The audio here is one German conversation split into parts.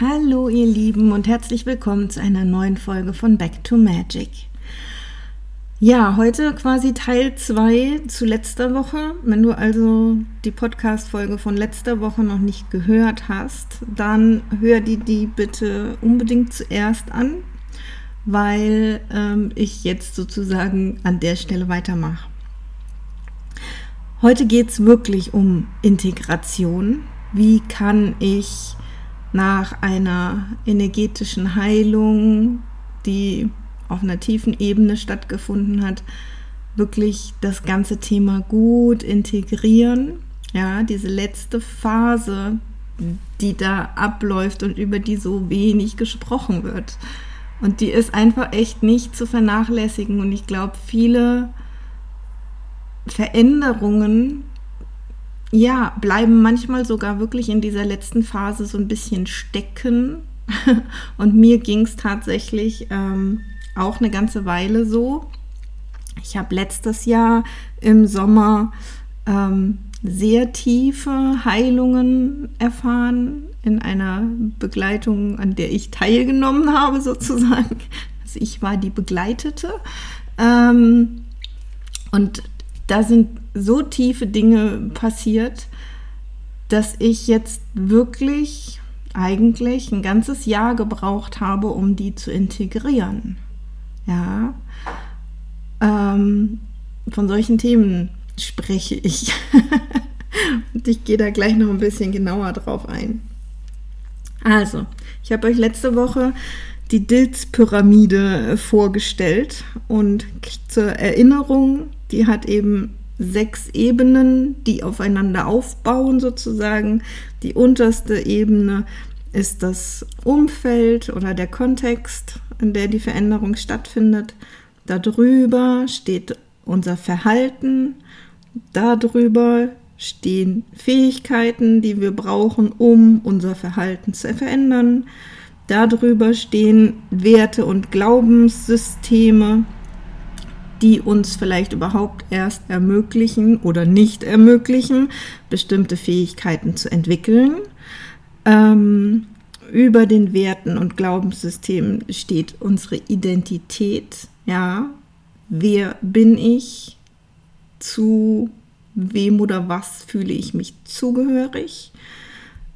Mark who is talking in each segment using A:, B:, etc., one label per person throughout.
A: Hallo ihr Lieben und herzlich willkommen zu einer neuen Folge von Back to Magic. Ja, heute quasi Teil 2 zu letzter Woche. Wenn du also die Podcast-Folge von letzter Woche noch nicht gehört hast, dann hör die die bitte unbedingt zuerst an, weil ähm, ich jetzt sozusagen an der Stelle weitermache. Heute geht es wirklich um Integration. Wie kann ich nach einer energetischen Heilung, die auf einer tiefen Ebene stattgefunden hat, wirklich das ganze Thema gut integrieren. Ja, diese letzte Phase, die da abläuft und über die so wenig gesprochen wird. Und die ist einfach echt nicht zu vernachlässigen. Und ich glaube, viele Veränderungen, ja, bleiben manchmal sogar wirklich in dieser letzten Phase so ein bisschen stecken. Und mir ging es tatsächlich ähm, auch eine ganze Weile so. Ich habe letztes Jahr im Sommer ähm, sehr tiefe Heilungen erfahren in einer Begleitung, an der ich teilgenommen habe, sozusagen. Also ich war die Begleitete. Ähm, und da sind so tiefe Dinge passiert, dass ich jetzt wirklich eigentlich ein ganzes Jahr gebraucht habe, um die zu integrieren. Ja, ähm, von solchen Themen spreche ich. Und ich gehe da gleich noch ein bisschen genauer drauf ein. Also, ich habe euch letzte Woche die Dilz-Pyramide vorgestellt und zur Erinnerung, die hat eben sechs Ebenen, die aufeinander aufbauen sozusagen. Die unterste Ebene ist das Umfeld oder der Kontext, in der die Veränderung stattfindet. Darüber steht unser Verhalten, darüber stehen Fähigkeiten, die wir brauchen, um unser Verhalten zu verändern. Darüber stehen Werte und Glaubenssysteme, die uns vielleicht überhaupt erst ermöglichen oder nicht ermöglichen, bestimmte Fähigkeiten zu entwickeln. Ähm, über den Werten und Glaubenssystemen steht unsere Identität. Ja, wer bin ich? Zu wem oder was fühle ich mich zugehörig?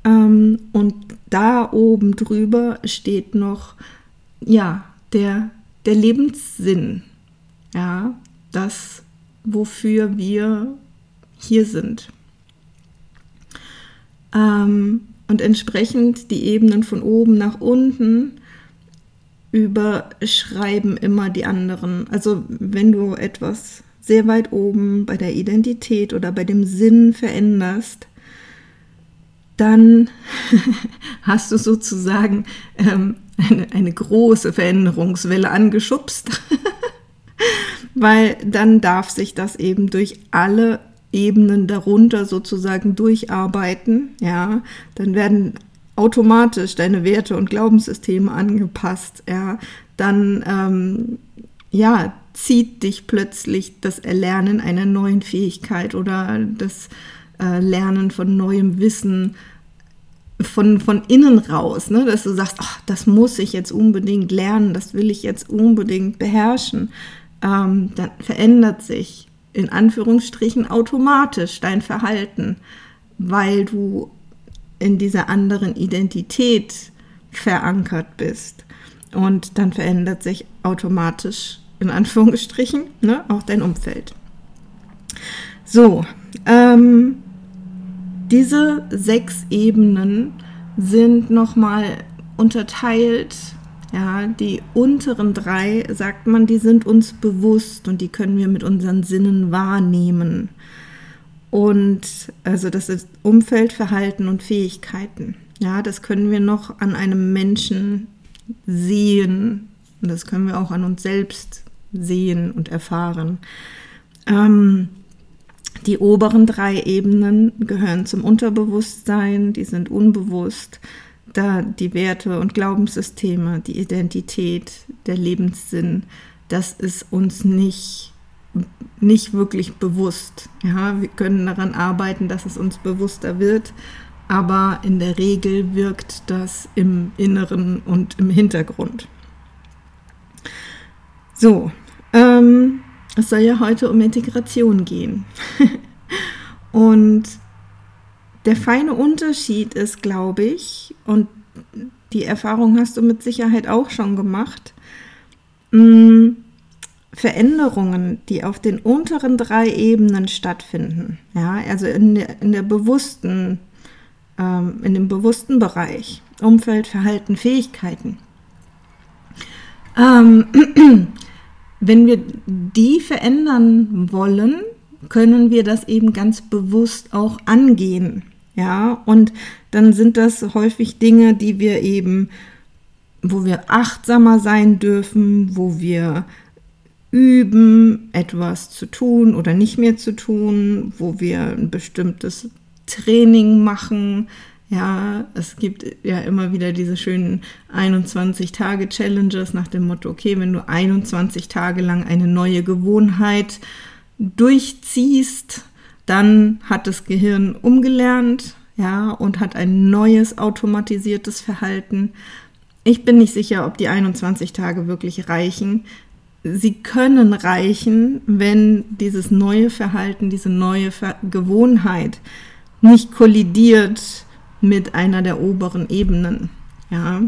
A: Ähm, und da oben drüber steht noch, ja, der, der Lebenssinn. Ja, das, wofür wir hier sind. Ähm, und entsprechend die Ebenen von oben nach unten überschreiben immer die anderen. Also wenn du etwas sehr weit oben bei der Identität oder bei dem Sinn veränderst, dann hast du sozusagen ähm, eine, eine große Veränderungswelle angeschubst, weil dann darf sich das eben durch alle Ebenen darunter sozusagen durcharbeiten, ja, dann werden automatisch deine Werte und Glaubenssysteme angepasst, ja, dann ähm, ja, zieht dich plötzlich das Erlernen einer neuen Fähigkeit oder das äh, Lernen von neuem Wissen von, von innen raus, ne? dass du sagst, ach, das muss ich jetzt unbedingt lernen, das will ich jetzt unbedingt beherrschen, ähm, dann verändert sich in Anführungsstrichen automatisch dein Verhalten, weil du in dieser anderen Identität verankert bist. Und dann verändert sich automatisch, in Anführungsstrichen, ne, auch dein Umfeld. So, ähm, diese sechs Ebenen sind nochmal unterteilt ja, die unteren drei, sagt man, die sind uns bewusst und die können wir mit unseren Sinnen wahrnehmen. Und also das ist Umfeld, Verhalten und Fähigkeiten. Ja, das können wir noch an einem Menschen sehen. Und das können wir auch an uns selbst sehen und erfahren. Ähm, die oberen drei Ebenen gehören zum Unterbewusstsein, die sind unbewusst da die Werte und Glaubenssysteme, die Identität, der Lebenssinn, das ist uns nicht, nicht wirklich bewusst. Ja, wir können daran arbeiten, dass es uns bewusster wird, aber in der Regel wirkt das im Inneren und im Hintergrund. So, ähm, es soll ja heute um Integration gehen. und der feine Unterschied ist, glaube ich, und die Erfahrung hast du mit Sicherheit auch schon gemacht, mh, mm, Veränderungen, die auf den unteren drei Ebenen stattfinden, ja, also in der, in der bewussten, ähm, in dem bewussten Bereich, Umfeld, Verhalten, Fähigkeiten. Ähm, wenn wir die verändern wollen, können wir das eben ganz bewusst auch angehen. Ja, und dann sind das häufig Dinge, die wir eben, wo wir achtsamer sein dürfen, wo wir üben, etwas zu tun oder nicht mehr zu tun, wo wir ein bestimmtes Training machen. Ja, es gibt ja immer wieder diese schönen 21-Tage-Challenges nach dem Motto, okay, wenn du 21 Tage lang eine neue Gewohnheit durchziehst, dann hat das Gehirn umgelernt, ja, und hat ein neues automatisiertes Verhalten. Ich bin nicht sicher, ob die 21 Tage wirklich reichen. Sie können reichen, wenn dieses neue Verhalten, diese neue Ver Gewohnheit nicht kollidiert mit einer der oberen Ebenen. Ja.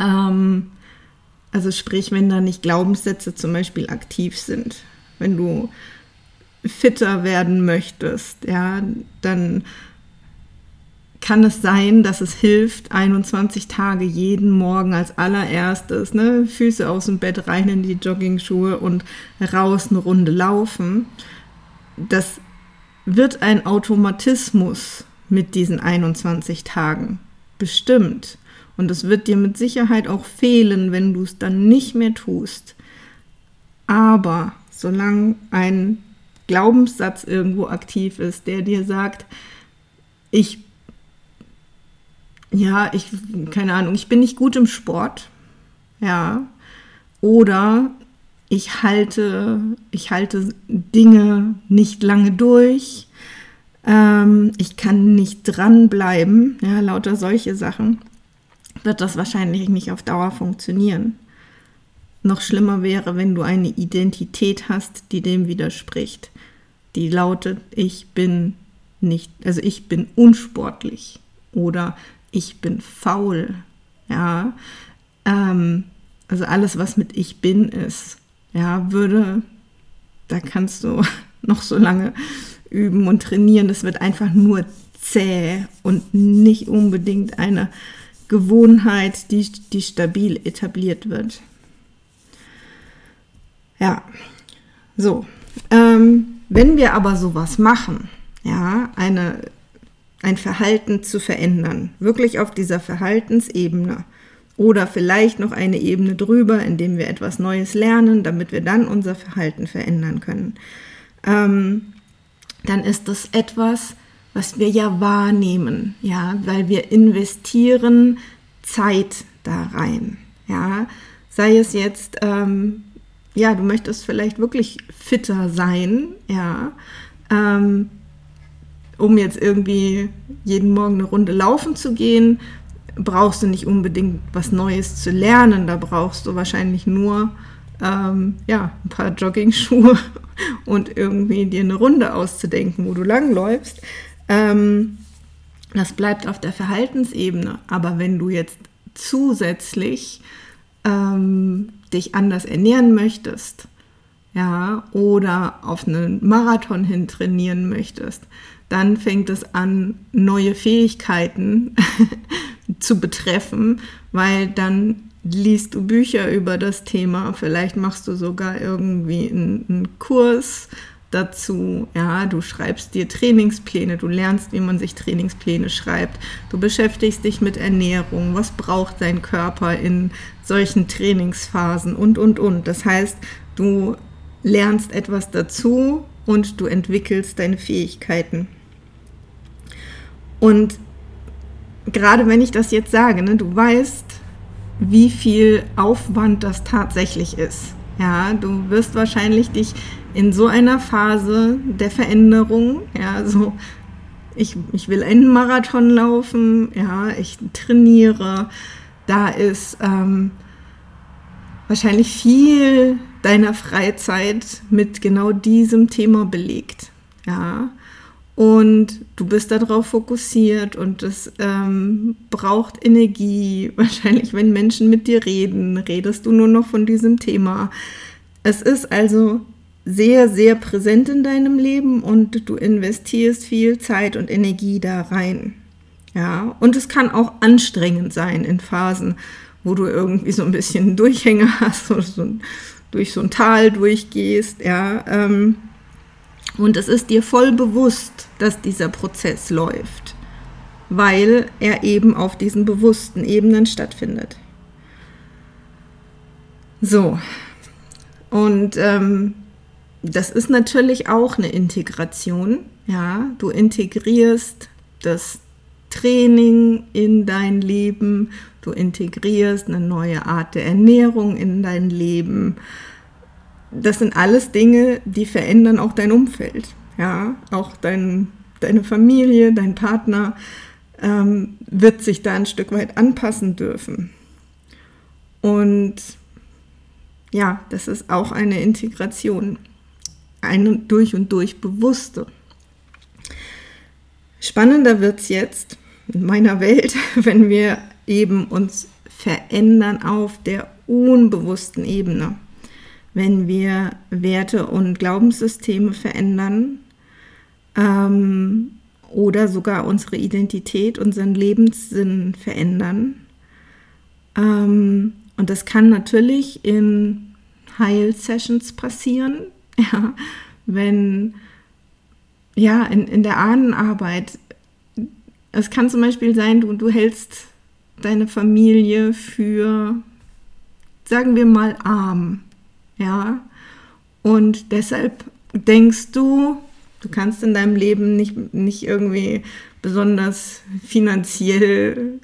A: Ähm, also sprich, wenn da nicht Glaubenssätze zum Beispiel aktiv sind. Wenn du fitter werden möchtest, ja, dann kann es sein, dass es hilft, 21 Tage jeden Morgen als allererstes, ne, Füße aus dem Bett rein in die Jogging-Schuhe und raus eine Runde laufen. Das wird ein Automatismus mit diesen 21 Tagen. Bestimmt. Und es wird dir mit Sicherheit auch fehlen, wenn du es dann nicht mehr tust. Aber solange ein Glaubenssatz irgendwo aktiv ist, der dir sagt, ich, ja, ich, keine Ahnung, ich bin nicht gut im Sport, ja, oder ich halte, ich halte Dinge nicht lange durch, ähm, ich kann nicht dranbleiben, ja, lauter solche Sachen, wird das wahrscheinlich nicht auf Dauer funktionieren. Noch schlimmer wäre, wenn du eine Identität hast, die dem widerspricht. Die lautet, ich bin nicht, also ich bin unsportlich oder ich bin faul. Ja, ähm, also alles, was mit ich bin ist, ja, würde, da kannst du noch so lange üben und trainieren. Das wird einfach nur zäh und nicht unbedingt eine Gewohnheit, die, die stabil etabliert wird. Ja, so. Ähm, wenn wir aber sowas machen, ja, eine, ein Verhalten zu verändern, wirklich auf dieser Verhaltensebene oder vielleicht noch eine Ebene drüber, indem wir etwas Neues lernen, damit wir dann unser Verhalten verändern können, ähm, dann ist das etwas, was wir ja wahrnehmen, ja, weil wir investieren Zeit da rein, ja, sei es jetzt ähm, ja, du möchtest vielleicht wirklich fitter sein, ja, ähm, um jetzt irgendwie jeden Morgen eine Runde laufen zu gehen, brauchst du nicht unbedingt was Neues zu lernen. Da brauchst du wahrscheinlich nur ähm, ja, ein paar Jogging-Schuhe und irgendwie dir eine Runde auszudenken, wo du langläufst. Ähm, das bleibt auf der Verhaltensebene. Aber wenn du jetzt zusätzlich ähm, dich anders ernähren möchtest, ja, oder auf einen Marathon hin trainieren möchtest, dann fängt es an, neue Fähigkeiten zu betreffen, weil dann liest du Bücher über das Thema, vielleicht machst du sogar irgendwie einen, einen Kurs dazu, ja, du schreibst dir Trainingspläne, du lernst, wie man sich Trainingspläne schreibt, du beschäftigst dich mit Ernährung, was braucht dein Körper in solchen Trainingsphasen? Und, und, und. Das heißt, du lernst etwas dazu und du entwickelst deine Fähigkeiten. Und gerade wenn ich das jetzt sage, ne, du weißt, wie viel Aufwand das tatsächlich ist. Ja, du wirst wahrscheinlich dich in so einer Phase der Veränderung, ja, so ich, ich will einen Marathon laufen, ja, ich trainiere, da ist ähm, wahrscheinlich viel deiner Freizeit mit genau diesem Thema belegt, ja. Und du bist darauf fokussiert und es ähm, braucht Energie. Wahrscheinlich, wenn Menschen mit dir reden, redest du nur noch von diesem Thema. Es ist also sehr, sehr präsent in deinem Leben und du investierst viel Zeit und Energie da rein. Ja, und es kann auch anstrengend sein in Phasen, wo du irgendwie so ein bisschen Durchhänger hast oder so durch so ein Tal durchgehst, ja. Ähm, und es ist dir voll bewusst, dass dieser Prozess läuft, weil er eben auf diesen bewussten Ebenen stattfindet. So, und ähm, das ist natürlich auch eine Integration. Ja, du integrierst das Training in dein Leben, du integrierst eine neue Art der Ernährung in dein Leben. Das sind alles Dinge, die verändern auch dein Umfeld. Ja, auch dein, deine Familie, dein Partner ähm, wird sich da ein Stück weit anpassen dürfen. Und ja, das ist auch eine Integration eine durch und durch bewusste. Spannender wird es jetzt in meiner Welt, wenn wir eben uns verändern auf der unbewussten Ebene. Wenn wir Werte und Glaubenssysteme verändern ähm, oder sogar unsere Identität, unseren Lebenssinn verändern. Ähm, und das kann natürlich in Heil-Sessions passieren, Ja, wenn, ja, in, in der Ahnenarbeit, es kann zum Beispiel sein, du, du hältst deine Familie für, sagen wir mal, arm, ja, und deshalb denkst du, du kannst in deinem Leben nicht, nicht irgendwie besonders finanziell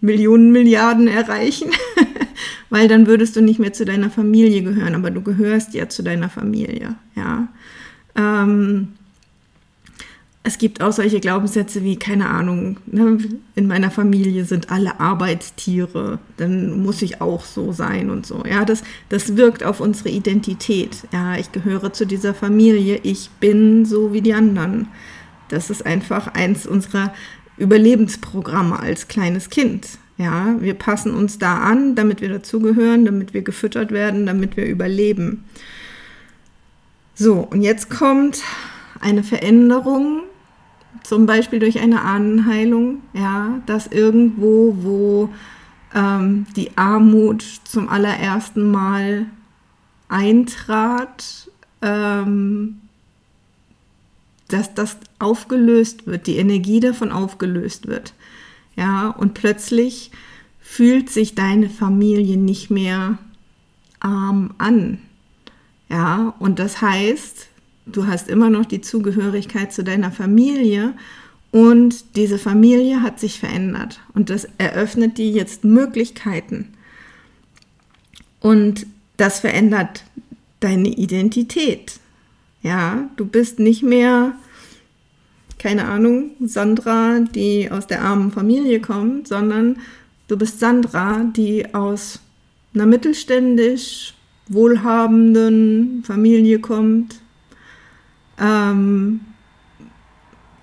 A: Millionen, Milliarden erreichen, weil dann würdest du nicht mehr zu deiner Familie gehören, aber du gehörst ja zu deiner Familie, ja. Ähm, es gibt auch solche Glaubenssätze wie, keine Ahnung, ne, in meiner Familie sind alle Arbeitstiere, dann muss ich auch so sein und so. Ja, das, das wirkt auf unsere Identität. Ja, ich gehöre zu dieser Familie, ich bin so wie die anderen. Das ist einfach eins unserer Überlebensprogramme als kleines Kind. Ja, wir passen uns da an, damit wir dazugehören, damit wir gefüttert werden, damit wir überleben. So, und jetzt kommt eine Veränderung, zum Beispiel durch eine Ahnenheilung, ja, dass irgendwo, wo ähm, die Armut zum allerersten Mal eintrat, ähm, dass das aufgelöst wird, die Energie davon aufgelöst wird. Ja, und plötzlich fühlt sich deine Familie nicht mehr arm an. Ja, und das heißt, du hast immer noch die Zugehörigkeit zu deiner Familie und diese Familie hat sich verändert und das eröffnet dir jetzt Möglichkeiten. Und das verändert deine Identität. Ja, du bist nicht mehr, keine Ahnung, Sandra, die aus der armen Familie kommt, sondern du bist Sandra, die aus einer mittelständisch wohlhabenden Familie kommt. Ähm,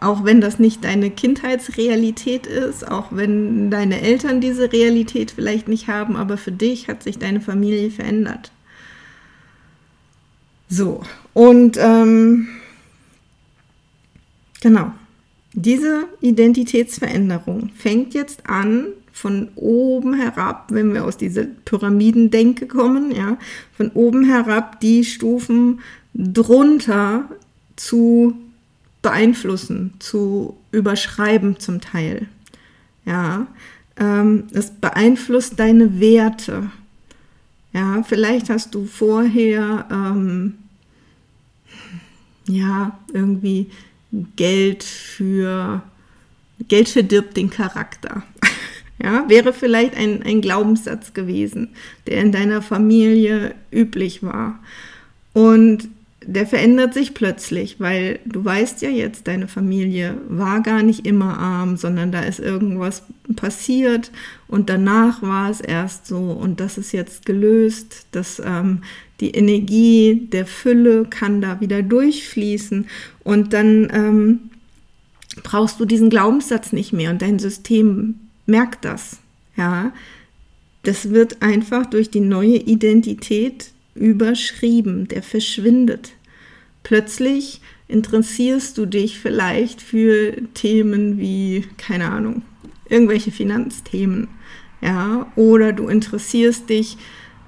A: auch wenn das nicht deine Kindheitsrealität ist, auch wenn deine Eltern diese Realität vielleicht nicht haben, aber für dich hat sich deine Familie verändert. So, und ähm, genau, diese Identitätsveränderung fängt jetzt an von oben herab, wenn wir aus dieser Pyramidendenke kommen, ja, von oben herab die Stufen drunter zu beeinflussen, zu überschreiben zum Teil. Ja, ähm, es beeinflusst deine Werte. Ja, vielleicht hast du vorher ähm, ja, irgendwie Geld für, Geld verdirbt den Charakter. Ja, wäre vielleicht ein, ein Glaubenssatz gewesen, der in deiner Familie üblich war. Und der verändert sich plötzlich, weil du weißt ja jetzt, deine Familie war gar nicht immer arm, sondern da ist irgendwas passiert und danach war es erst so und das ist jetzt gelöst, dass ähm, die Energie der Fülle kann da wieder durchfließen und dann ähm, brauchst du diesen Glaubenssatz nicht mehr und dein System merkt das, ja. Das wird einfach durch die neue Identität überschrieben, der verschwindet. Plötzlich interessierst du dich vielleicht für Themen wie, keine Ahnung, irgendwelche Finanzthemen, ja, oder du interessierst dich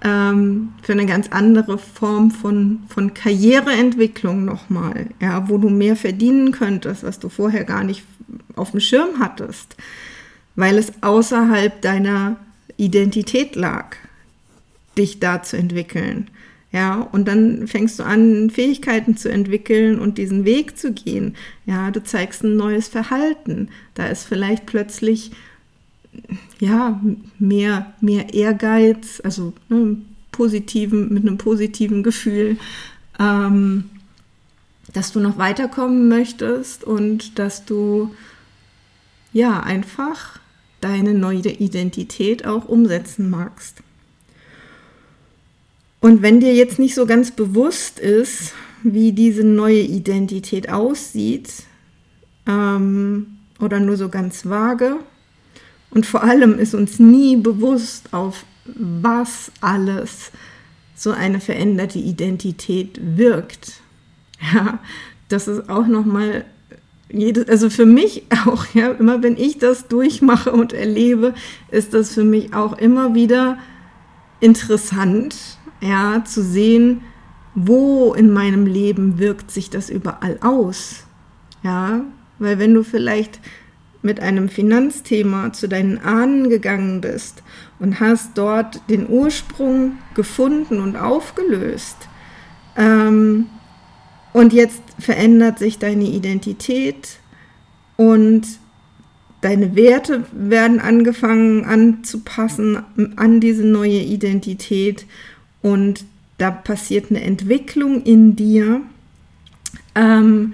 A: ähm, für eine ganz andere Form von, von Karriereentwicklung nochmal, ja, wo du mehr verdienen könntest, was du vorher gar nicht auf dem Schirm hattest, weil es außerhalb deiner Identität lag, dich da zu entwickeln. Ja, und dann fängst du an, Fähigkeiten zu entwickeln und diesen Weg zu gehen. Ja, du zeigst ein neues Verhalten. Da ist vielleicht plötzlich ja, mehr, mehr Ehrgeiz, also ne, positiven, mit einem positiven Gefühl, ähm, dass du noch weiterkommen möchtest und dass du ja einfach deine neue Identität auch umsetzen magst. Und wenn dir jetzt nicht so ganz bewusst ist, wie diese neue Identität aussieht, ähm, oder nur so ganz vage, und vor allem ist uns nie bewusst, auf was alles so eine veränderte Identität wirkt. Ja, das ist auch nochmal also für mich auch, ja, immer wenn ich das durchmache und erlebe, ist das für mich auch immer wieder interessant, ja, zu sehen, wo in meinem Leben wirkt sich das überall aus. Ja, weil wenn du vielleicht mit einem Finanzthema zu deinen Ahnen gegangen bist und hast dort den Ursprung gefunden und aufgelöst, ähm, und jetzt verändert sich deine Identität und deine Werte werden angefangen anzupassen an diese neue Identität und da passiert eine Entwicklung in dir, ähm,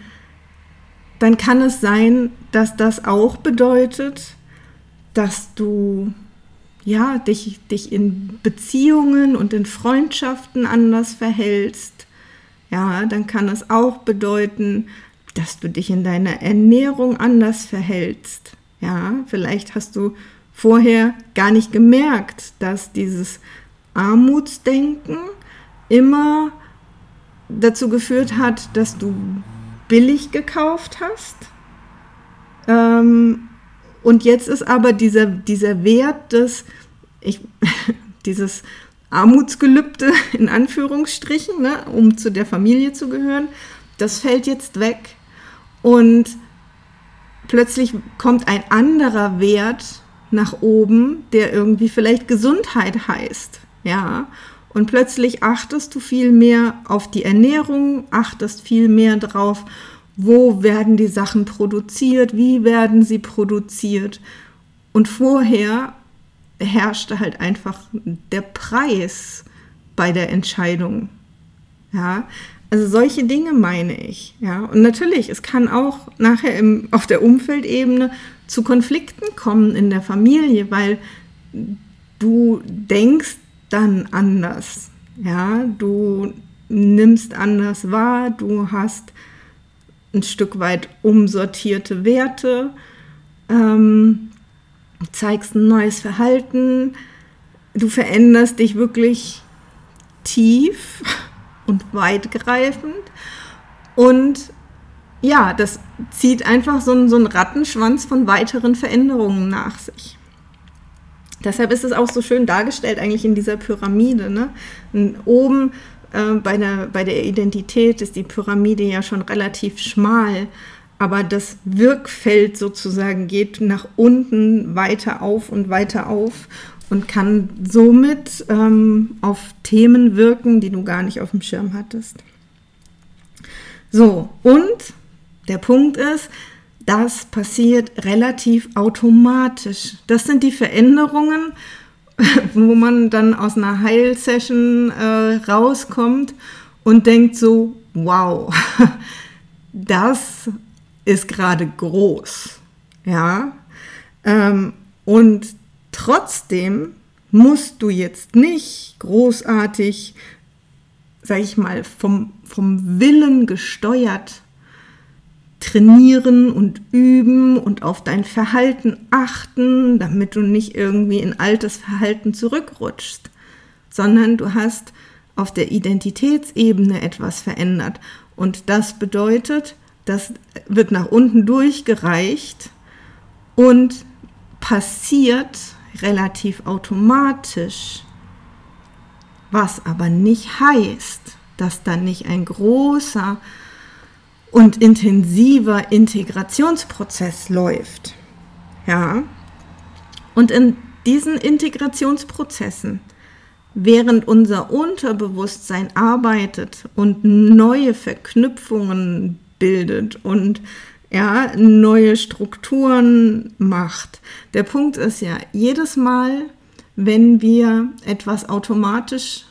A: dann kann es sein, dass das auch bedeutet, dass du ja, dich, dich in Beziehungen und in Freundschaften anders verhältst. Ja, dann kann es auch bedeuten, dass du dich in deiner Ernährung anders verhältst. Ja, vielleicht hast du vorher gar nicht gemerkt, dass dieses Armutsdenken immer dazu geführt hat, dass du billig gekauft hast. Ähm, und jetzt ist aber dieser, dieser Wert des, ich, dieses Armutsgelübde in Anführungsstrichen, ne, um zu der Familie zu gehören, das fällt jetzt weg. Und plötzlich kommt ein anderer Wert nach oben, der irgendwie vielleicht Gesundheit heißt. Ja, und plötzlich achtest du viel mehr auf die Ernährung, achtest viel mehr drauf, wo werden die Sachen produziert, wie werden sie produziert. Und vorher herrschte halt einfach der Preis bei der Entscheidung. Ja, also solche Dinge meine ich. Ja, und natürlich, es kann auch nachher im, auf der Umfeldebene zu Konflikten kommen in der Familie, weil du denkst, dann anders. Ja, du nimmst anders wahr, du hast ein Stück weit umsortierte Werte, ähm, zeigst ein neues Verhalten, du veränderst dich wirklich tief und weitgreifend und ja, das zieht einfach so, so einen Rattenschwanz von weiteren Veränderungen nach sich. Deshalb ist es auch so schön dargestellt eigentlich in dieser Pyramide. Ne? Oben äh, bei, der, bei der Identität ist die Pyramide ja schon relativ schmal, aber das Wirkfeld sozusagen geht nach unten weiter auf und weiter auf und kann somit ähm, auf Themen wirken, die du gar nicht auf dem Schirm hattest. So, und der Punkt ist, das passiert relativ automatisch. Das sind die Veränderungen, wo man dann aus einer Heilsession äh, rauskommt und denkt so, wow, das ist gerade groß. Ja. Ähm, und trotzdem musst du jetzt nicht großartig, sag ich mal, vom, vom Willen gesteuert trainieren und üben und auf dein Verhalten achten, damit du nicht irgendwie in altes Verhalten zurückrutschst, sondern du hast auf der Identitätsebene etwas verändert. Und das bedeutet, das wird nach unten durchgereicht und passiert relativ automatisch, was aber nicht heißt, dass dann nicht ein großer und intensiver Integrationsprozess läuft. Ja. Und in diesen Integrationsprozessen, während unser Unterbewusstsein arbeitet und neue Verknüpfungen bildet und ja, neue Strukturen macht. Der Punkt ist ja, jedes Mal, wenn wir etwas automatisch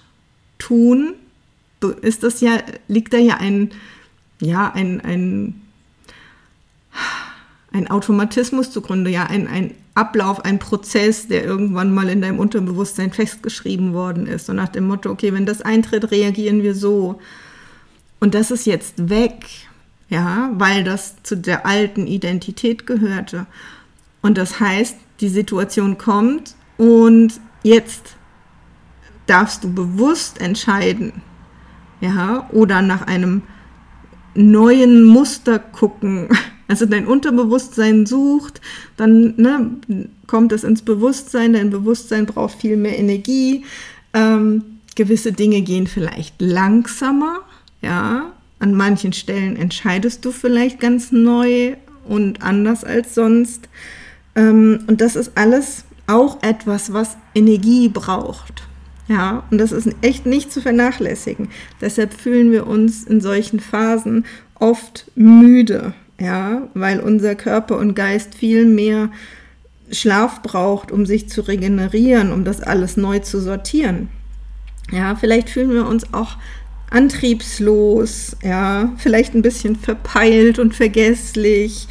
A: tun, ist das ja, liegt da ja ein ja, ein, ein, ein Automatismus zugrunde, ja, ein, ein Ablauf, ein Prozess, der irgendwann mal in deinem Unterbewusstsein festgeschrieben worden ist. So nach dem Motto, okay, wenn das eintritt, reagieren wir so. Und das ist jetzt weg, ja, weil das zu der alten Identität gehörte. Und das heißt, die Situation kommt und jetzt darfst du bewusst entscheiden, ja, oder nach einem neuen Muster gucken. Also dein Unterbewusstsein sucht, dann ne, kommt es ins Bewusstsein, dein Bewusstsein braucht viel mehr Energie. Ähm, gewisse Dinge gehen vielleicht langsamer, ja. An manchen Stellen entscheidest du vielleicht ganz neu und anders als sonst. Ähm, und das ist alles auch etwas, was Energie braucht. Ja, und das ist echt nicht zu vernachlässigen. Deshalb fühlen wir uns in solchen Phasen oft müde, ja, weil unser Körper und Geist viel mehr Schlaf braucht, um sich zu regenerieren, um das alles neu zu sortieren. Ja, vielleicht fühlen wir uns auch antriebslos, ja, vielleicht ein bisschen verpeilt und vergesslich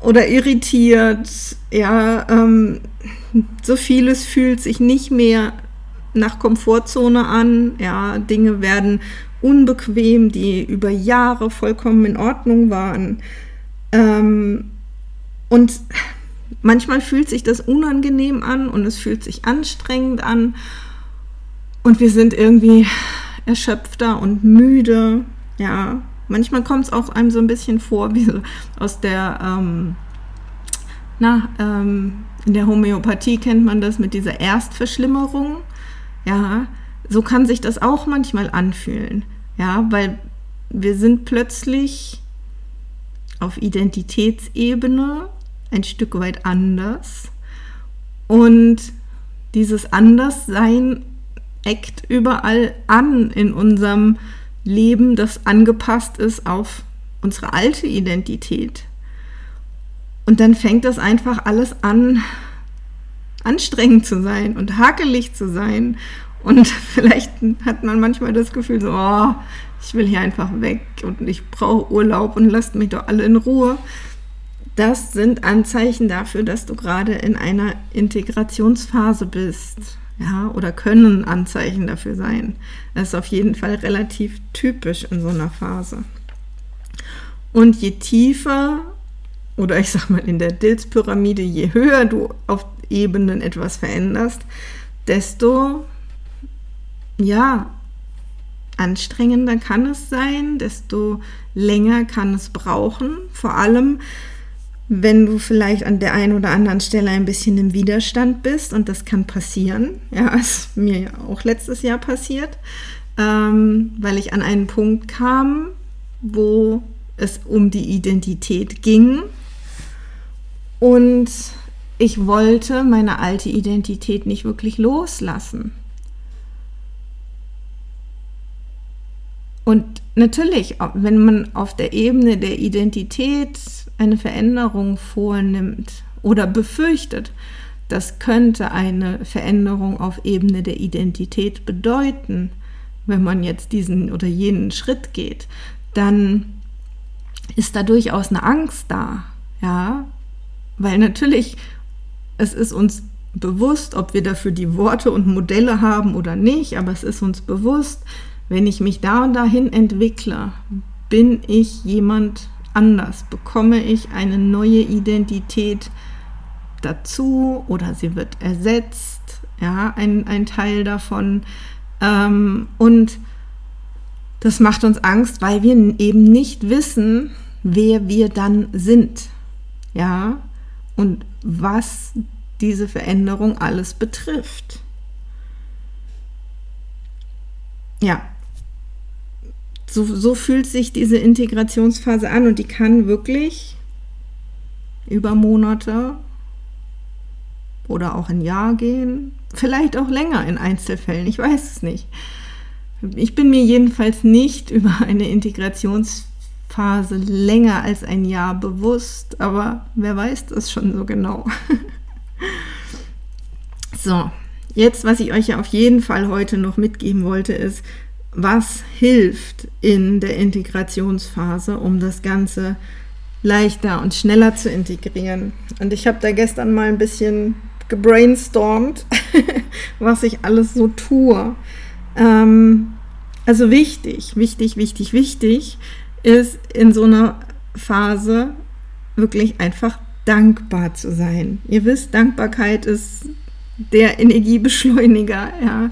A: oder irritiert, ja, ähm, so vieles fühlt sich nicht mehr nach Komfortzone an. Ja, Dinge werden unbequem, die über Jahre vollkommen in Ordnung waren. Ähm, und manchmal fühlt sich das unangenehm an und es fühlt sich anstrengend an. Und wir sind irgendwie erschöpfter und müde. Ja, manchmal kommt es auch einem so ein bisschen vor, wie so aus der, ähm, na, ähm, in der Homöopathie kennt man das mit dieser Erstverschlimmerung. Ja, so kann sich das auch manchmal anfühlen. Ja, weil wir sind plötzlich auf Identitätsebene ein Stück weit anders. Und dieses Anderssein eckt überall an in unserem Leben, das angepasst ist auf unsere alte Identität. Und dann fängt das einfach alles an, anstrengend zu sein und hakelig zu sein. Und vielleicht hat man manchmal das Gefühl, so, oh, ich will hier einfach weg und ich brauche Urlaub und lasst mich doch alle in Ruhe. Das sind Anzeichen dafür, dass du gerade in einer Integrationsphase bist. Ja, oder können Anzeichen dafür sein. Das ist auf jeden Fall relativ typisch in so einer Phase. Und je tiefer oder ich sag mal in der Dilz-Pyramide, je höher du auf Ebenen etwas veränderst, desto ja, anstrengender kann es sein, desto länger kann es brauchen. Vor allem, wenn du vielleicht an der einen oder anderen Stelle ein bisschen im Widerstand bist und das kann passieren. Ja, ist mir ja auch letztes Jahr passiert, ähm, weil ich an einen Punkt kam, wo es um die Identität ging und ich wollte meine alte Identität nicht wirklich loslassen. Und natürlich, wenn man auf der Ebene der Identität eine Veränderung vornimmt oder befürchtet, das könnte eine Veränderung auf Ebene der Identität bedeuten, wenn man jetzt diesen oder jenen Schritt geht, dann ist da durchaus eine Angst da, ja, weil natürlich es ist uns bewusst, ob wir dafür die Worte und Modelle haben oder nicht, aber es ist uns bewusst, wenn ich mich da und dahin entwickle, bin ich jemand anders, bekomme ich eine neue Identität dazu oder sie wird ersetzt, ja, ein, ein Teil davon. Ähm, und das macht uns Angst, weil wir eben nicht wissen, wer wir dann sind, ja, und was diese Veränderung alles betrifft. Ja, so, so fühlt sich diese Integrationsphase an und die kann wirklich über Monate oder auch ein Jahr gehen, vielleicht auch länger in Einzelfällen, ich weiß es nicht. Ich bin mir jedenfalls nicht über eine Integrationsphase länger als ein Jahr bewusst, aber wer weiß das schon so genau. so, jetzt, was ich euch ja auf jeden Fall heute noch mitgeben wollte, ist, was hilft in der Integrationsphase, um das Ganze leichter und schneller zu integrieren. Und ich habe da gestern mal ein bisschen gebrainstormt, was ich alles so tue. Ähm, also wichtig, wichtig, wichtig, wichtig ist in so einer Phase wirklich einfach dankbar zu sein. Ihr wisst, Dankbarkeit ist der Energiebeschleuniger, ja.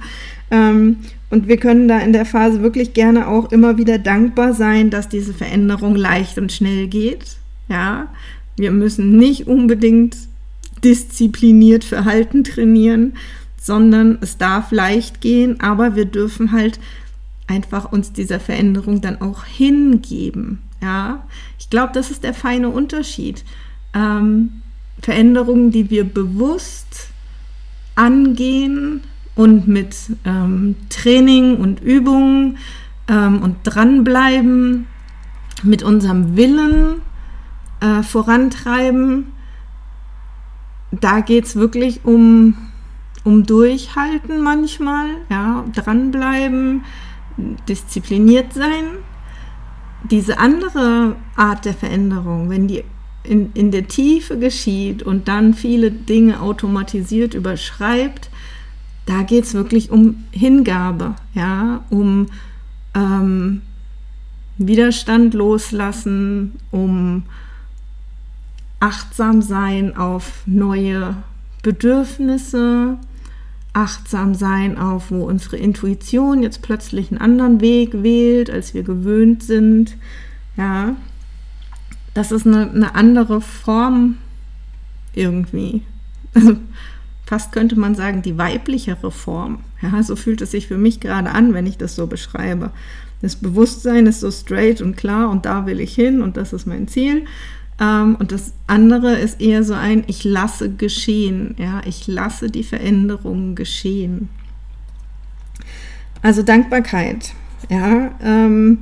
A: Ähm, und wir können da in der Phase wirklich gerne auch immer wieder dankbar sein, dass diese Veränderung leicht und schnell geht. Ja, wir müssen nicht unbedingt diszipliniert Verhalten trainieren, sondern es darf leicht gehen, aber wir dürfen halt einfach uns dieser Veränderung dann auch hingeben. Ja, ich glaube, das ist der feine Unterschied. Ähm, Veränderungen, die wir bewusst angehen, und mit ähm, Training und Übungen ähm, und dranbleiben, mit unserem Willen äh, vorantreiben. Da geht es wirklich um, um Durchhalten manchmal, ja, dranbleiben, diszipliniert sein. Diese andere Art der Veränderung, wenn die in, in der Tiefe geschieht und dann viele Dinge automatisiert überschreibt, da geht es wirklich um Hingabe, ja, um ähm, Widerstand loslassen, um achtsam sein auf neue Bedürfnisse, achtsam sein auf, wo unsere Intuition jetzt plötzlich einen anderen Weg wählt, als wir gewöhnt sind. Ja, das ist eine, eine andere Form irgendwie. Also fast könnte man sagen, die weiblichere Form. Ja, so fühlt es sich für mich gerade an, wenn ich das so beschreibe. Das Bewusstsein ist so straight und klar und da will ich hin und das ist mein Ziel. Ähm, und das andere ist eher so ein, ich lasse geschehen. Ja, ich lasse die Veränderungen geschehen. Also Dankbarkeit. Ja, ähm,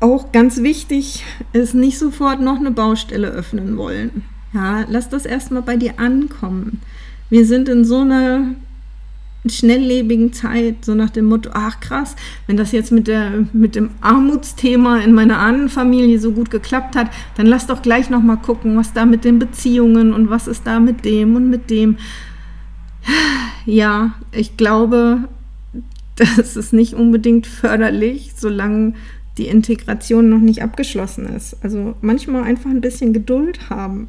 A: auch ganz wichtig ist nicht sofort noch eine Baustelle öffnen wollen. Ja, lass das erstmal bei dir ankommen. Wir sind in so einer schnelllebigen Zeit, so nach dem Motto, ach krass, wenn das jetzt mit, der, mit dem Armutsthema in meiner Ahnenfamilie so gut geklappt hat, dann lass doch gleich nochmal gucken, was da mit den Beziehungen und was ist da mit dem und mit dem. Ja, ich glaube, das ist nicht unbedingt förderlich, solange die Integration noch nicht abgeschlossen ist. Also manchmal einfach ein bisschen Geduld haben.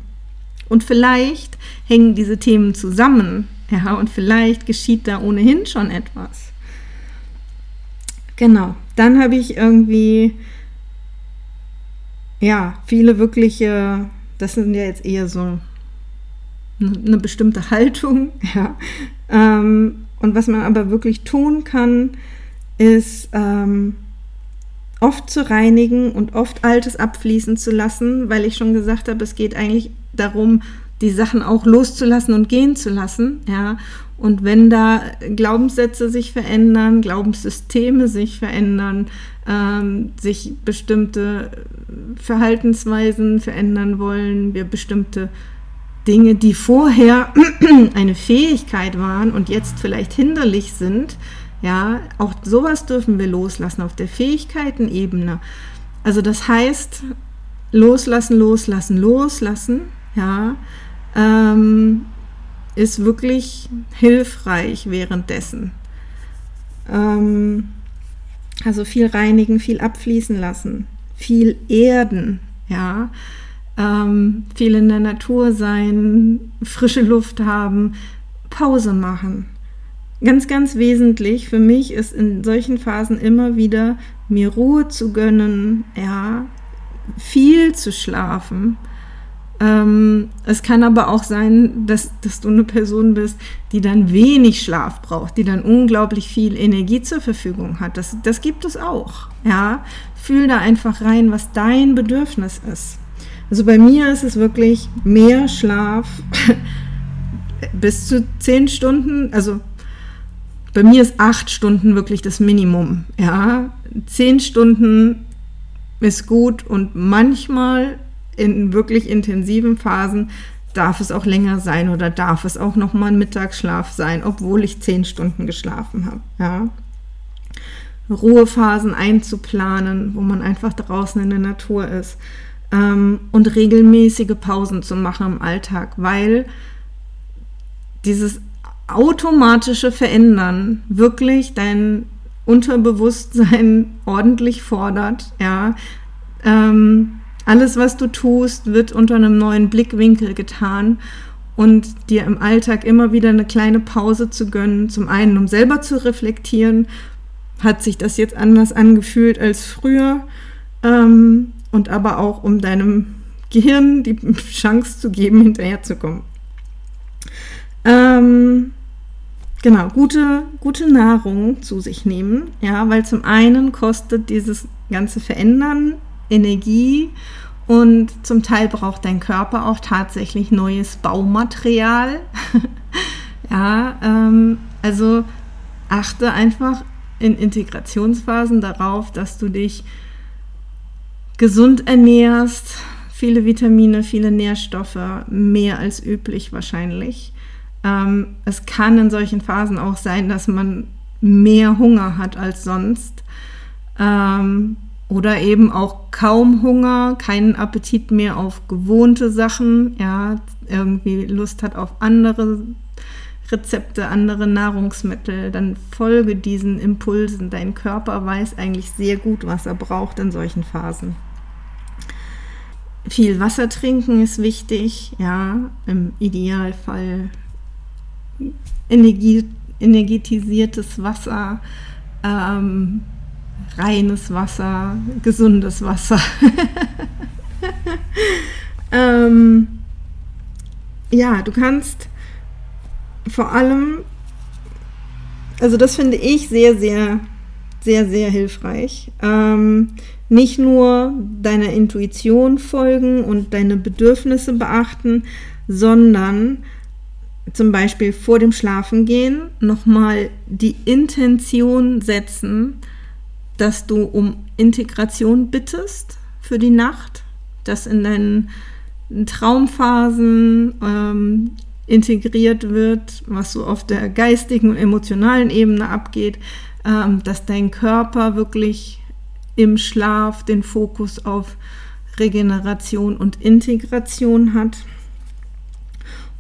A: Und vielleicht hängen diese Themen zusammen. Ja, und vielleicht geschieht da ohnehin schon etwas. Genau. Dann habe ich irgendwie, ja, viele wirkliche, das sind ja jetzt eher so eine bestimmte Haltung, ja. Ähm, und was man aber wirklich tun kann, ist ähm, oft zu reinigen und oft Altes abfließen zu lassen, weil ich schon gesagt habe, es geht eigentlich darum, die Sachen auch loszulassen und gehen zu lassen, ja. Und wenn da Glaubenssätze sich verändern, Glaubenssysteme sich verändern, ähm, sich bestimmte Verhaltensweisen verändern wollen, wir bestimmte Dinge, die vorher eine Fähigkeit waren und jetzt vielleicht hinderlich sind, ja, auch sowas dürfen wir loslassen auf der Fähigkeitenebene. Also das heißt, loslassen, loslassen, loslassen, ja, ähm, ist wirklich hilfreich währenddessen. Ähm, also viel reinigen, viel abfließen lassen, viel erden, ja, ähm, viel in der Natur sein, frische Luft haben, Pause machen. Ganz, ganz wesentlich für mich ist in solchen Phasen immer wieder mir Ruhe zu gönnen, ja, viel zu schlafen. Ähm, es kann aber auch sein, dass, dass du eine Person bist, die dann wenig Schlaf braucht, die dann unglaublich viel Energie zur Verfügung hat. Das, das gibt es auch. Ja, fühl da einfach rein, was dein Bedürfnis ist. Also bei mir ist es wirklich mehr Schlaf bis zu zehn Stunden. Also bei mir ist acht Stunden wirklich das Minimum. Ja, zehn Stunden ist gut und manchmal in wirklich intensiven Phasen darf es auch länger sein oder darf es auch noch mal ein Mittagsschlaf sein, obwohl ich zehn Stunden geschlafen habe. Ja. Ruhephasen einzuplanen, wo man einfach draußen in der Natur ist ähm, und regelmäßige Pausen zu machen im Alltag, weil dieses automatische Verändern wirklich dein Unterbewusstsein ordentlich fordert. Ja, ähm, alles, was du tust, wird unter einem neuen Blickwinkel getan und dir im Alltag immer wieder eine kleine Pause zu gönnen. Zum einen, um selber zu reflektieren, hat sich das jetzt anders angefühlt als früher ähm, und aber auch, um deinem Gehirn die Chance zu geben, hinterherzukommen. Ähm, Genau, gute, gute Nahrung zu sich nehmen, ja, weil zum einen kostet dieses ganze Verändern Energie und zum Teil braucht dein Körper auch tatsächlich neues Baumaterial. ja, ähm, also achte einfach in Integrationsphasen darauf, dass du dich gesund ernährst, viele Vitamine, viele Nährstoffe, mehr als üblich wahrscheinlich. Ähm, es kann in solchen Phasen auch sein, dass man mehr Hunger hat als sonst. Ähm, oder eben auch kaum Hunger, keinen Appetit mehr auf gewohnte Sachen, ja, irgendwie Lust hat auf andere Rezepte, andere Nahrungsmittel, dann folge diesen Impulsen. Dein Körper weiß eigentlich sehr gut, was er braucht in solchen Phasen. Viel Wasser trinken ist wichtig, ja, im Idealfall Energie, energetisiertes Wasser, ähm, reines Wasser, gesundes Wasser. ähm, ja, du kannst vor allem, also das finde ich sehr, sehr, sehr, sehr hilfreich. Ähm, nicht nur deiner Intuition folgen und deine Bedürfnisse beachten, sondern zum Beispiel vor dem Schlafengehen nochmal die Intention setzen, dass du um Integration bittest für die Nacht, dass in deinen Traumphasen ähm, integriert wird, was so auf der geistigen und emotionalen Ebene abgeht, ähm, dass dein Körper wirklich im Schlaf den Fokus auf Regeneration und Integration hat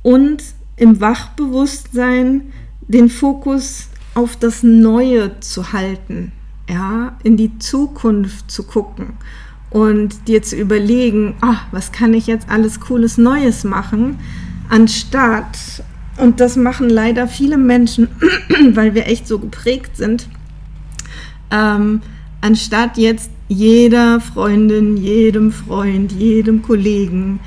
A: und im Wachbewusstsein den Fokus auf das Neue zu halten, ja, in die Zukunft zu gucken und dir zu überlegen, ach, was kann ich jetzt alles cooles Neues machen, anstatt, und das machen leider viele Menschen, weil wir echt so geprägt sind, ähm, anstatt jetzt jeder Freundin, jedem Freund, jedem Kollegen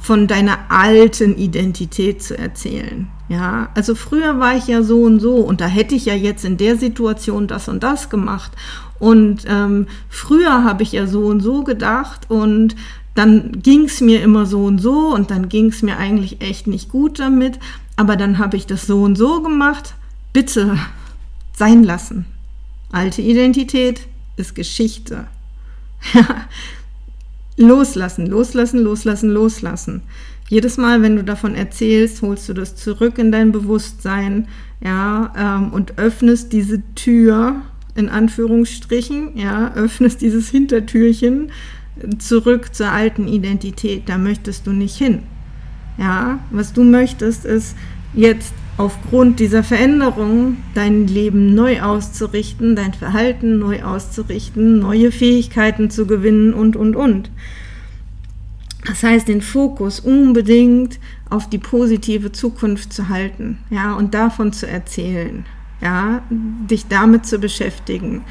A: von deiner alten Identität zu erzählen. Ja, also früher war ich ja so und so und da hätte ich ja jetzt in der Situation das und das gemacht. Und ähm, früher habe ich ja so und so gedacht und dann ging es mir immer so und so und dann ging es mir eigentlich echt nicht gut damit, aber dann habe ich das so und so gemacht. Bitte sein lassen. Alte Identität ist Geschichte. loslassen, loslassen, loslassen, loslassen. Jedes Mal, wenn du davon erzählst, holst du das zurück in dein Bewusstsein, ja, ähm, und öffnest diese Tür, in Anführungsstrichen, ja, öffnest dieses Hintertürchen zurück zur alten Identität. Da möchtest du nicht hin. Ja, was du möchtest, ist jetzt aufgrund dieser Veränderung dein Leben neu auszurichten, dein Verhalten neu auszurichten, neue Fähigkeiten zu gewinnen und, und, und. Das heißt, den Fokus unbedingt auf die positive Zukunft zu halten, ja, und davon zu erzählen, ja, dich damit zu beschäftigen,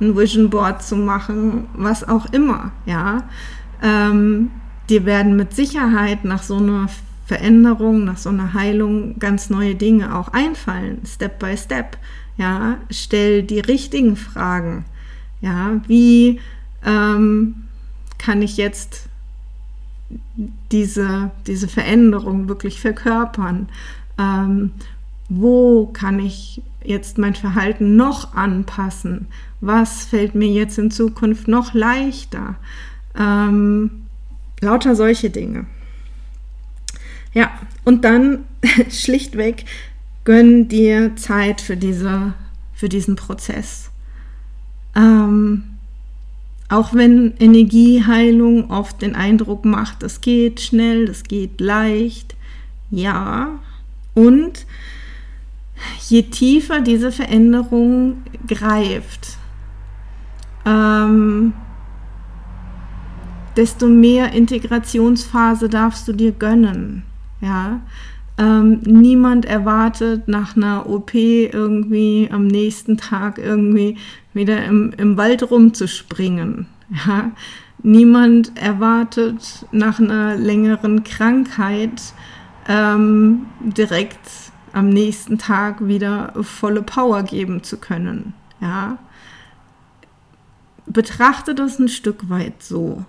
A: ein Vision Board zu machen, was auch immer, ja. Ähm, dir werden mit Sicherheit nach so einer Veränderung, nach so einer Heilung ganz neue Dinge auch einfallen, Step by Step. Ja, stell die richtigen Fragen. Ja, wie ähm, kann ich jetzt diese, diese Veränderung wirklich verkörpern? Ähm, wo kann ich jetzt mein Verhalten noch anpassen? Was fällt mir jetzt in Zukunft noch leichter? Ähm, lauter solche Dinge. Ja, und dann schlichtweg gönn dir Zeit für, diese, für diesen Prozess. Ähm, auch wenn Energieheilung oft den Eindruck macht, das geht schnell, das geht leicht, ja. Und je tiefer diese Veränderung greift, ähm, desto mehr Integrationsphase darfst du dir gönnen. Ja, ähm, niemand erwartet nach einer OP irgendwie am nächsten Tag irgendwie wieder im, im Wald rumzuspringen. Ja, niemand erwartet nach einer längeren Krankheit ähm, direkt am nächsten Tag wieder volle Power geben zu können. Ja, betrachte das ein Stück weit so.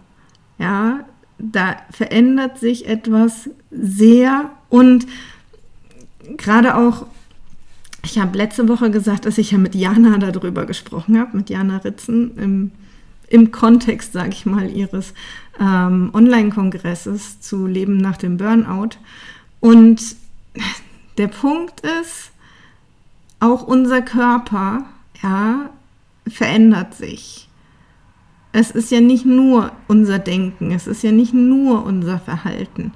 A: Ja, da verändert sich etwas sehr und gerade auch, ich habe letzte Woche gesagt, dass ich ja mit Jana darüber gesprochen habe, mit Jana Ritzen im, im Kontext, sage ich mal, ihres ähm, Online-Kongresses zu Leben nach dem Burnout. Und der Punkt ist, auch unser Körper, ja, verändert sich es ist ja nicht nur unser Denken, es ist ja nicht nur unser Verhalten.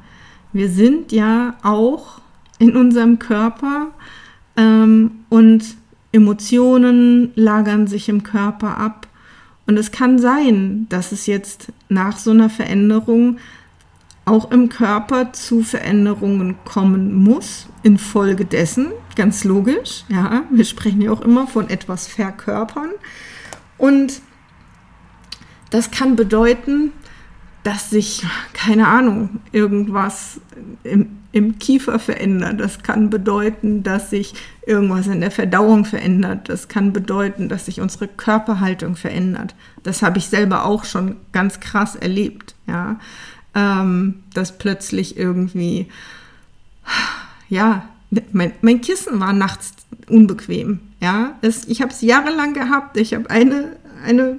A: Wir sind ja auch in unserem Körper ähm, und Emotionen lagern sich im Körper ab. Und es kann sein, dass es jetzt nach so einer Veränderung auch im Körper zu Veränderungen kommen muss, infolgedessen, ganz logisch. Ja, wir sprechen ja auch immer von etwas verkörpern. Und das kann bedeuten, dass sich, keine Ahnung, irgendwas im, im, Kiefer verändert. Das kann bedeuten, dass sich irgendwas in der Verdauung verändert. Das kann bedeuten, dass sich unsere Körperhaltung verändert. Das habe ich selber auch schon ganz krass erlebt, ja. Ähm, dass plötzlich irgendwie, ja, mein, mein Kissen war nachts unbequem, ja. Es, ich habe es jahrelang gehabt. Ich habe eine, eine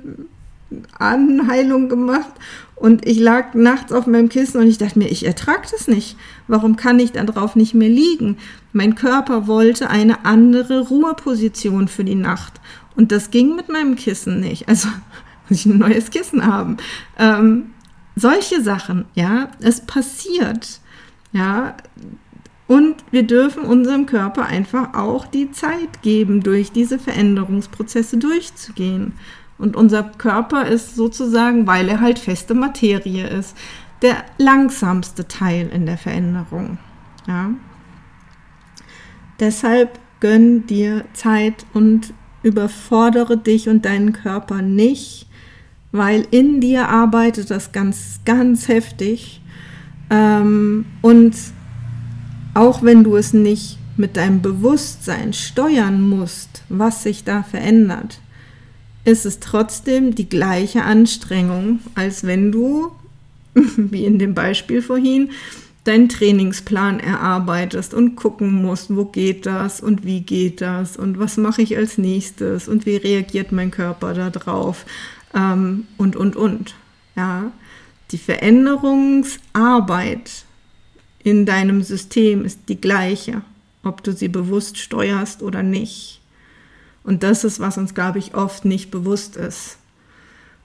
A: Anheilung gemacht und ich lag nachts auf meinem Kissen und ich dachte mir, ich ertrage das nicht. Warum kann ich darauf nicht mehr liegen? Mein Körper wollte eine andere Ruheposition für die Nacht und das ging mit meinem Kissen nicht. Also muss ich ein neues Kissen haben. Ähm, solche Sachen, ja, es passiert, ja. Und wir dürfen unserem Körper einfach auch die Zeit geben, durch diese Veränderungsprozesse durchzugehen. Und unser Körper ist sozusagen, weil er halt feste Materie ist, der langsamste Teil in der Veränderung. Ja? Deshalb gönn dir Zeit und überfordere dich und deinen Körper nicht, weil in dir arbeitet das ganz, ganz heftig. Ähm, und auch wenn du es nicht mit deinem Bewusstsein steuern musst, was sich da verändert, ist es trotzdem die gleiche Anstrengung, als wenn du wie in dem Beispiel vorhin, deinen Trainingsplan erarbeitest und gucken musst, wo geht das und wie geht das und was mache ich als nächstes und wie reagiert mein Körper darauf ähm, und, und, und. Ja, die Veränderungsarbeit in deinem System ist die gleiche, ob du sie bewusst steuerst oder nicht. Und das ist, was uns, glaube ich, oft nicht bewusst ist,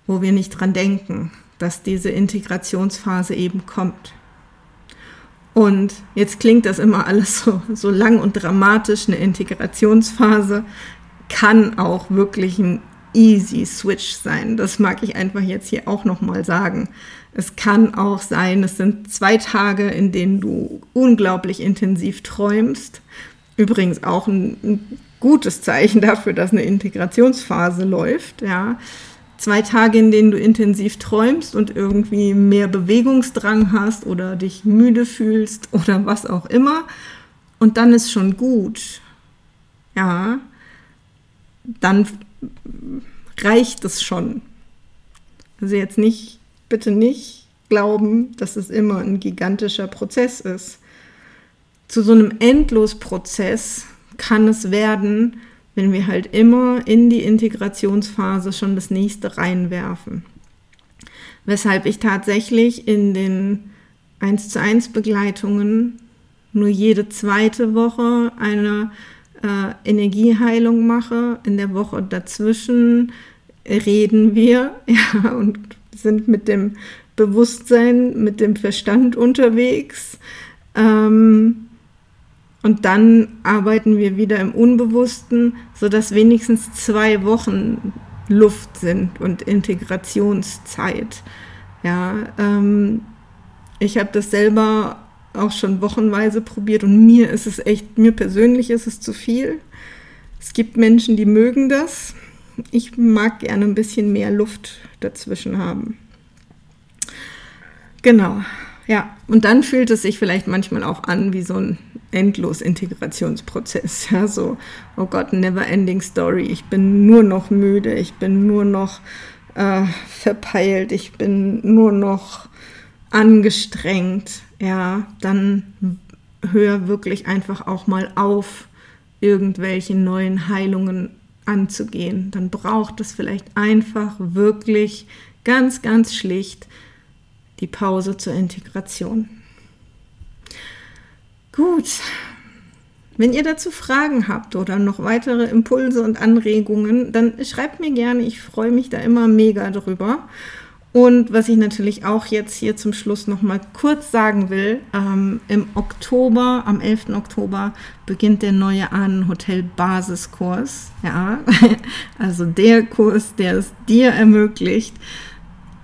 A: wo wir nicht dran denken, dass diese Integrationsphase eben kommt. Und jetzt klingt das immer alles so, so lang und dramatisch. Eine Integrationsphase kann auch wirklich ein easy Switch sein. Das mag ich einfach jetzt hier auch nochmal sagen. Es kann auch sein, es sind zwei Tage, in denen du unglaublich intensiv träumst. Übrigens auch ein, ein gutes Zeichen dafür, dass eine Integrationsphase läuft. Ja. Zwei Tage, in denen du intensiv träumst und irgendwie mehr Bewegungsdrang hast oder dich müde fühlst oder was auch immer. Und dann ist schon gut. Ja. Dann reicht es schon. Also jetzt nicht, bitte nicht glauben, dass es immer ein gigantischer Prozess ist. Zu so einem Endlosprozess kann es werden, wenn wir halt immer in die Integrationsphase schon das nächste reinwerfen. Weshalb ich tatsächlich in den 1 zu 1 Begleitungen nur jede zweite Woche eine äh, Energieheilung mache. In der Woche dazwischen reden wir ja, und sind mit dem Bewusstsein, mit dem Verstand unterwegs. Ähm, und dann arbeiten wir wieder im Unbewussten, sodass wenigstens zwei Wochen Luft sind und Integrationszeit. Ja, ähm, ich habe das selber auch schon wochenweise probiert und mir ist es echt, mir persönlich ist es zu viel. Es gibt Menschen, die mögen das. Ich mag gerne ein bisschen mehr Luft dazwischen haben. Genau, ja. Und dann fühlt es sich vielleicht manchmal auch an wie so ein endlos Integrationsprozess. Ja, so, oh Gott, never ending story. Ich bin nur noch müde, ich bin nur noch äh, verpeilt, ich bin nur noch angestrengt ja, dann hör wirklich einfach auch mal auf, irgendwelche neuen Heilungen anzugehen. Dann braucht es vielleicht einfach wirklich ganz, ganz schlicht die Pause zur Integration. Gut, wenn ihr dazu Fragen habt oder noch weitere Impulse und Anregungen, dann schreibt mir gerne. Ich freue mich da immer mega drüber. Und was ich natürlich auch jetzt hier zum Schluss noch mal kurz sagen will, ähm, im Oktober, am 11. Oktober beginnt der neue Ahnenhotel Basiskurs. Ja, also der Kurs, der es dir ermöglicht,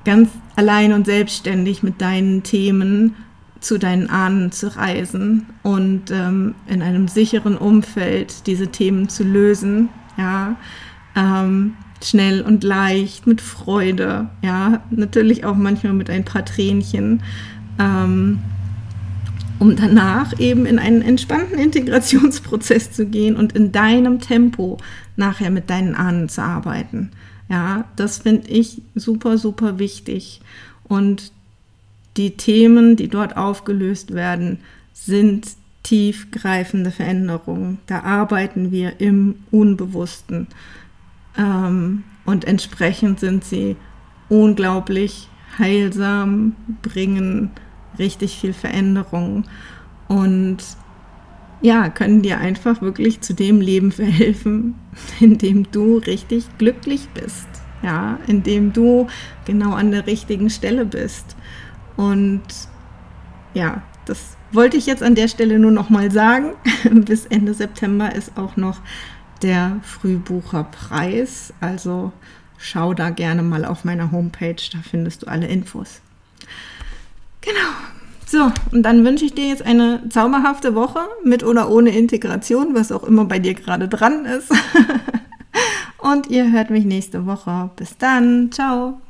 A: ganz allein und selbstständig mit deinen Themen zu deinen Ahnen zu reisen und ähm, in einem sicheren Umfeld diese Themen zu lösen. Ja, ähm, schnell und leicht, mit Freude, ja, natürlich auch manchmal mit ein paar Tränchen, ähm, um danach eben in einen entspannten Integrationsprozess zu gehen und in deinem Tempo nachher mit deinen Ahnen zu arbeiten. Ja, das finde ich super, super wichtig. Und die Themen, die dort aufgelöst werden, sind tiefgreifende Veränderungen. Da arbeiten wir im Unbewussten. Ähm, und entsprechend sind sie unglaublich heilsam, bringen richtig viel Veränderung und ja, können dir einfach wirklich zu dem Leben verhelfen, in dem du richtig glücklich bist. Ja, in dem du genau an der richtigen Stelle bist. Und ja, das wollte ich jetzt an der Stelle nur noch mal sagen. Bis Ende September ist auch noch der Frühbucherpreis. Also schau da gerne mal auf meiner Homepage, da findest du alle Infos. Genau. So, und dann wünsche ich dir jetzt eine zauberhafte Woche mit oder ohne Integration, was auch immer bei dir gerade dran ist. und ihr hört mich nächste Woche. Bis dann. Ciao.